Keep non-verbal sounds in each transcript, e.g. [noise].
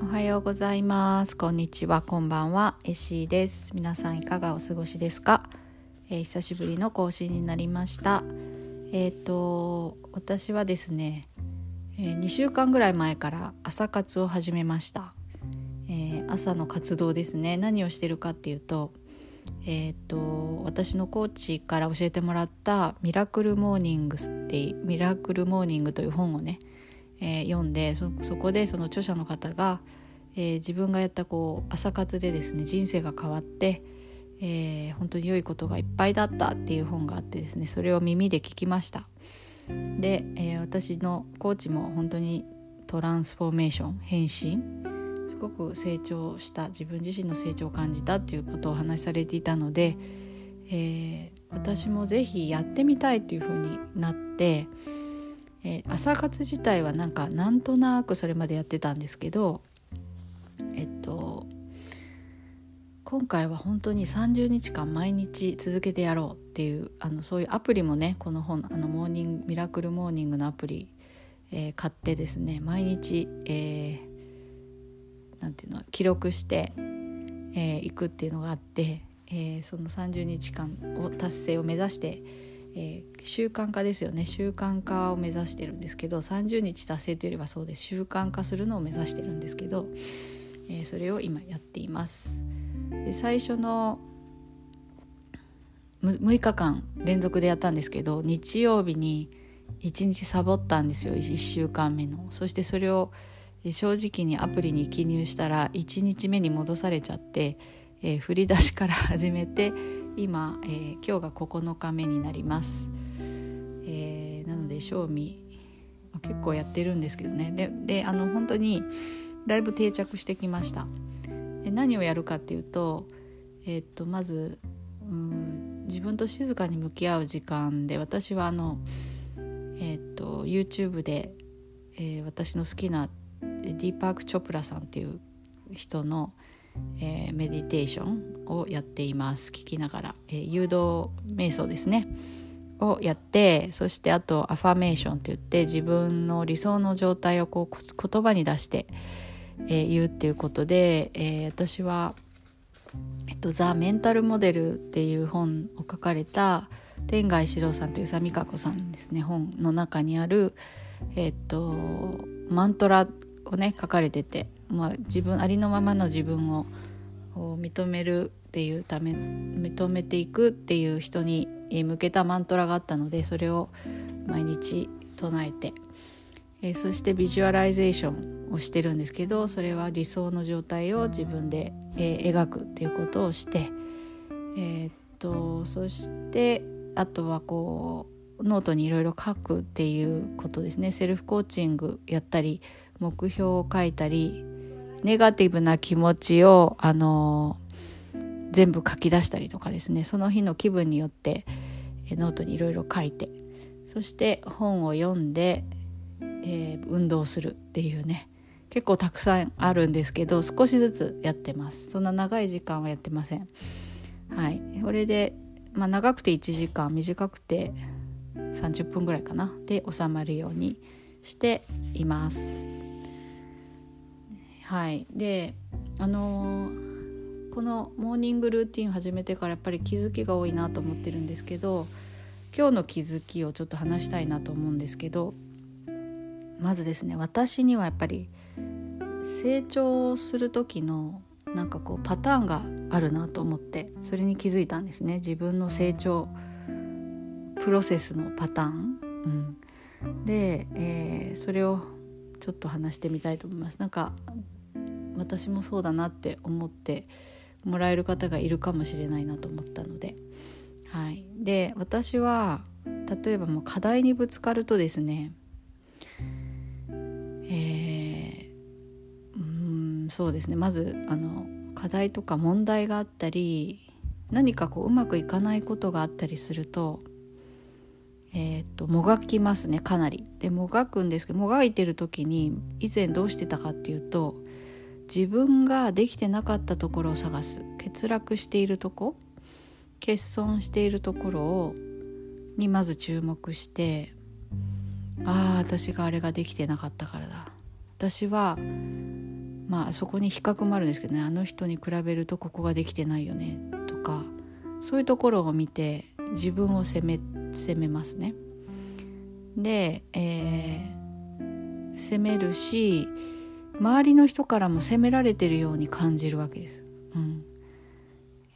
おはようございます。こんにちは。こんばんは。エシーです。皆さんいかがお過ごしですか、えー、久しぶりの更新になりました。えっ、ー、と私はですね、えー、2週間ぐらい前から朝活を始めました、えー、朝の活動ですね。何をしてるかっていうとえーと、私のコーチから教えてもらった「ミラクルモーニングス」って「ミラクルモーニング」という本をねえー、読んでそこでその著者の方が、えー、自分がやったこう朝活でですね人生が変わって、えー、本当に良いことがいっぱいだったっていう本があってですねそれを耳で聞きました。で、え私のコーチも本当にトランスフォーメーション変身すごく成長した自分自身の成長を感じたっていうことをお話しされていたので、え私も是非やってみたいというふうになってえ、朝活自体はなんかなんとなくそれまでやってたんですけどえっと今回は本当に30日間毎日続けてやろうっていうあのそういうアプリもねこの本あのモーニングミラクルモーニングのアプリ、えー、買ってですね毎日、えー、なんていうの記録してい、えー、くっていうのがあって、えー、その30日間を達成を目指してえー、習慣化ですよね。習慣化を目指してるんですけど30日達成というよりはそうです。習慣化するのを目指してるんですけど、えー、それを今やっています。で最初の6日間連続でやったんですけど日曜日に1日サボったんですよ。1週間目の。そしてそれを正直にアプリに記入したら1日目に戻されちゃって、えー、振り出しから始めて今、えー、今日が9日目になります、えー、なので賞味結構やってるんですけどね。でであの本当にだいぶ定着してきました。で何をやるかっていうと,、えー、っとまずうん自分と静かに向き合う時間で私はあの、えー、っと YouTube で、えー、私の好きなディーパーク・チョプラさんっていう人の「えー、メディテーションをやっています。聞きながら、えー、誘導瞑想ですね。をやってそしてあとアファメーションって言って自分の理想の状態をこう言葉に出して、えー、言うっていうことで、え私は「えっと、ザ・メンタルモデル」っていう本を書かれた天外四郎さんという宇佐美香子さんですね本の中にある、えっと、マントラをね書かれててまあ、自分ありのままの自分を認めるっていうため認めていくっていう人に向けたマントラがあったのでそれを毎日唱えて、えー、そしてビジュアライゼーションをしてるんですけどそれは理想の状態を自分で、えー、描くっていうことをして、えー、っとそしてあとはこうノートにいろいろ書くっていうことですね。セルフコーチングやったり目標を書いたりネガティブな気持ちをあの全部書き出したりとかですね。その日の気分によってノートにいろいろ書いて。そして本を読んで、えー、運動するっていうね結構たくさんあるんですけど少しずつやってます。そんな長い時間はやってません。はい。これで、まあ、長くて1時間短くて30分ぐらいかな。で収まるようにしています。はい。であのー、このモーニングルーティン始めてからやっぱり気づきが多いなと思ってるんですけど今日の気づきをちょっと話したいなと思うんですけどまずですね私にはやっぱり成長する時のなんかこうパターンがあるなと思ってそれに気づいたんですね。自分の成長プロセスのパターン、うん、で、えー、それをちょっと話してみたいと思います。なんか私もそうだなって思ってもらえる方がいるかもしれないなと思ったので、はい、で私は例えばもう課題にぶつかるとですねそうですね。まずあの課題とか問題があったり何かこううまくいかないことがあったりするとえーと、ともがきますねかなり。でもがくんですけどもがいてる時に以前どうしてたかっていうと自分ができてなかったところを探す。欠落しているとこ欠損しているところをにまず注目してああ私があれができてなかったからだ。私はまあそこに比較もあるんですけどねあの人に比べるとここができてないよねとかそういうところを見て自分を責め責めますね。で、えー、責めるし周りの人からも責められてるように感じるわけです。うん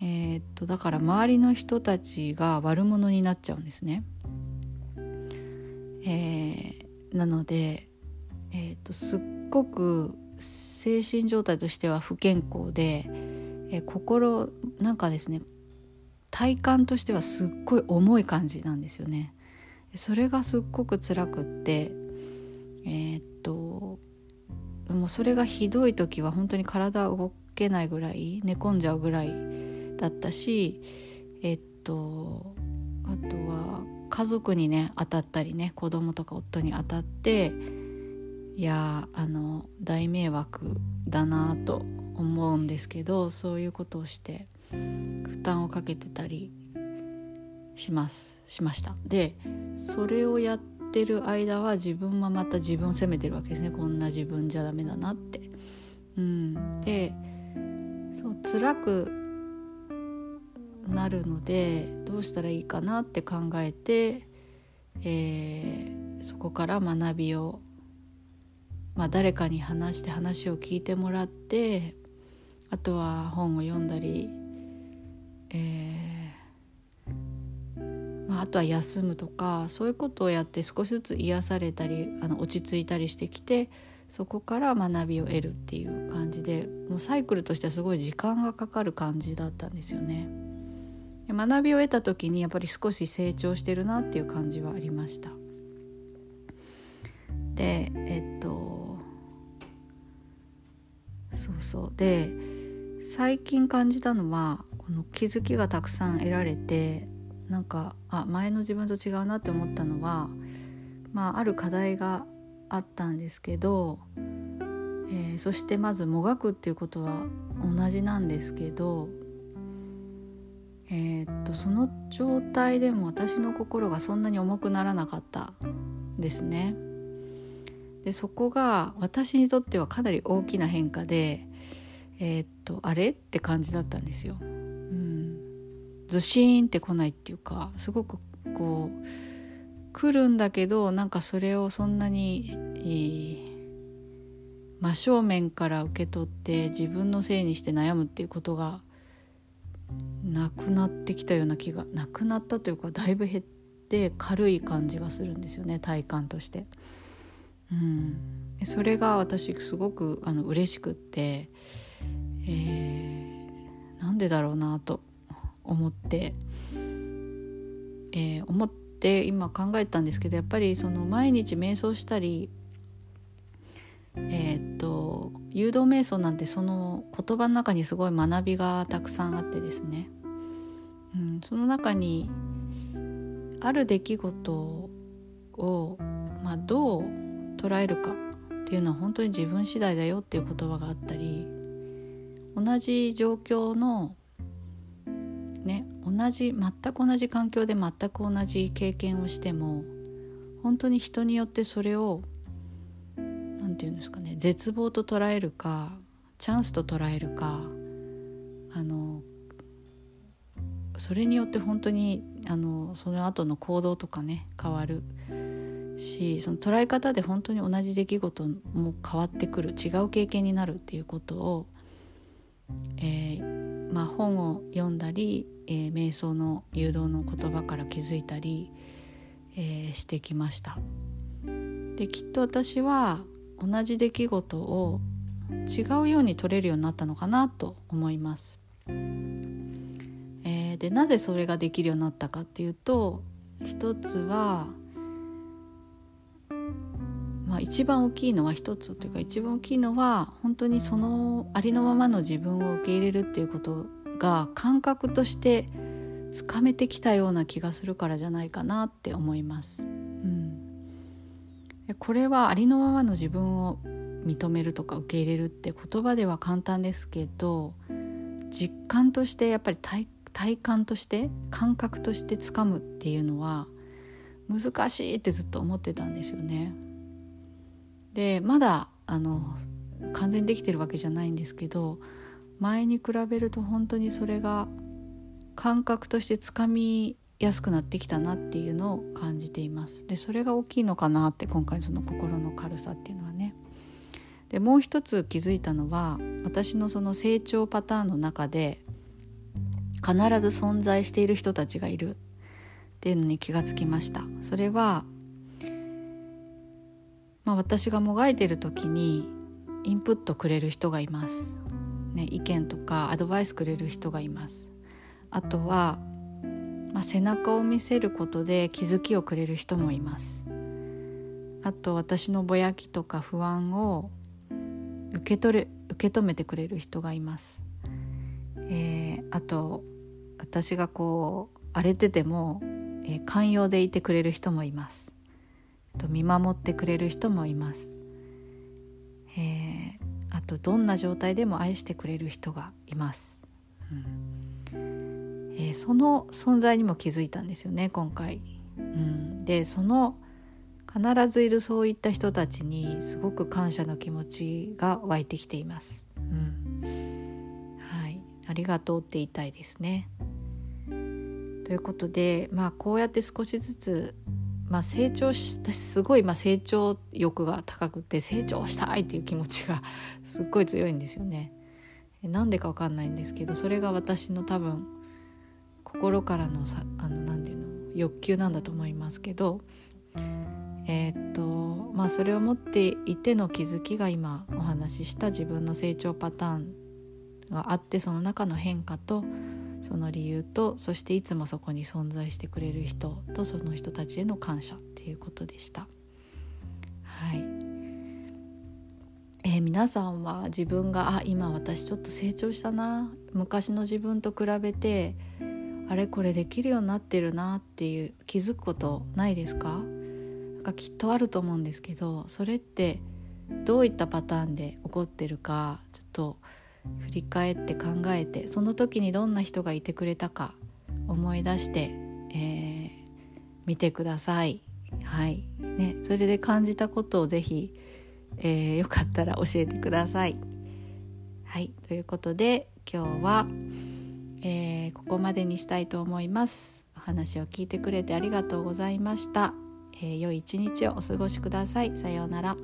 えー、っとだから周りの人たちが悪者になっちゃうんですね。えー、なので、えー、っとすっごく精神状態としては不健康で、え、心なんかですね体感としてはすっごい重い感じなんですよね。それがすっごく辛くってえー、っともうそれがひどい時は本当に体動けないぐらい寝込んじゃうぐらいだったしえっとあとは家族にね当たったりね子供とか夫に当たっていやあの大迷惑だなと思うんですけどそういうことをして負担をかけてたりします。しました。でそれをやってる間は自分はまた自分を責めてるわけですね。こんな自分じゃダメだなって。うん、でそう辛くなるのでどうしたらいいかなって考えて、えー、そこから学びを、まあ、誰かに話して話を聞いてもらってあとは本を読んだり、えーまあ、あとは休むとかそういうことをやって少しずつ癒されたりあの落ち着いたりしてきてそこから学びを得るっていう感じでもうサイクルとしてはすごい時間がかかる感じだったんですよね。学びを得た時にやっぱり少し成長してるなっていう感じはありました。でえっとそうで最近感じたのはこの気づきがたくさん得られてなんかあ前の自分と違うなって思ったのは、まあ、ある課題があったんですけど、えー、そしてまずもがくっていうことは同じなんですけど、えー、っとその状態でも私の心がそんなに重くならなかったですね。でそこが私にとってはかなり大きな変化で、えー、っとあれ？って感じだったんですよ。うんずしーんって来ないっていうかすごくこう来るんだけどなんかそれをそんなに、えー、真正面から受け取って自分のせいにして悩むっていうことがなくなってきたような気がなくなったというかだいぶ減って軽い感じがするんですよね体感として。うん、それが私すごくあの嬉しくって、えー、なんでだろうなと思って、えー、思って今考えたんですけどやっぱりその毎日瞑想したりえー、っと誘導瞑想なんてその言葉の中にすごい学びがたくさんあってですね、うん、その中にある出来事を、まあ、どう捉えるかっていうのは本当に自分次第だよっていう言葉があったり同じ状況のね同じ全く同じ環境で全く同じ経験をしても本当に人によってそれを何て言うんですかね絶望と捉えるかチャンスと捉えるかあのそれによって本当にあのその後の行動とかね変わる。しその捉え方で本当に同じ出来事も変わってくる違う経験になるっていうことを、えーまあ、本を読んだりえー、瞑想の誘導の言葉から気づいたり、えー、してきました。できっと私は同じ出来事を違うように取れるようになったのかなと思います、えー、でなぜそれができるようになったかっていうと一つはまあ、一番大きいのは一つというか一番大きいのは本当にそのありのままの自分を受け入れるっていうことが感覚としてつかめてきたような気がするからじゃないかなって思います。うん、これはありのままの自分を認めるとか受け入れるって言葉では簡単ですけど実感としてやっぱり体体感として感覚としてつかむっていうのは難しいってずっと思ってたんですよね。でまだあの完全にできてるわけじゃないんですけど前に比べると本当にそれが感覚としてつかみやすくなってきたなっていうのを感じています。でそれが大きいのかなって今回その心の軽さっていうのはね。でもう一つ気づいたのは私のその成長パターンの中で必ず存在している人たちがいるっていうのに気がつきました。それは、まあ、私がもがいてる時にインプットくれる人がいます、ね、意見とかアドバイスくれる人がいます。あとは、まあ、背中を見せることで気づきをくれる人もいます。あと私のぼやきとか不安を受け取れ受け止めてくれる人がいます、えー、あと私がこう荒れてても、えー、寛容でいてくれる人もいます。と見守ってくれる人もいます、えー、あとどんな状態でも愛してくれる人がいます、うん。えー、その存在にも気づいたんですよね今回、うん、でその必ずいるそういった人たちにすごく感謝の気持ちが湧いてきています、うん。はい、ありがとうって言いたいですね。ということで、まあ、こうやって少しずつ、まあ、成長したすごい、ま、成長欲が高くて成長したいっていう気持ちが [laughs] すっごい強いんですよね。なんでかわかんないんですけどそれが私の多分心からのさあのなていうの欲求なんだと思いますけどえー、っとまあそれを持っていての気づきが今お話しした自分の成長パターンがあってその中の変化とその理由とそしていつもそこに存在してくれる人とその人たちへの感謝っていうことでした。はい。えー、皆さんは自分があ今私ちょっと成長したな。昔の自分と比べてあれこれできるようになってるなっていう気づくことないですか？なんかきっとあると思うんですけどそれってどういったパターンで起こってるかちょっと振り返って考えてその時にどんな人がいてくれたか思い出して、えー、見てください。はいね、それで感じたことをぜひ、えー、よかったら教えてください。はいということで今日は、えー、ここまでにしたいと思います。お話を聞いてくれてありがとうございました。えー、良い一日をお過ごしください。さようなら。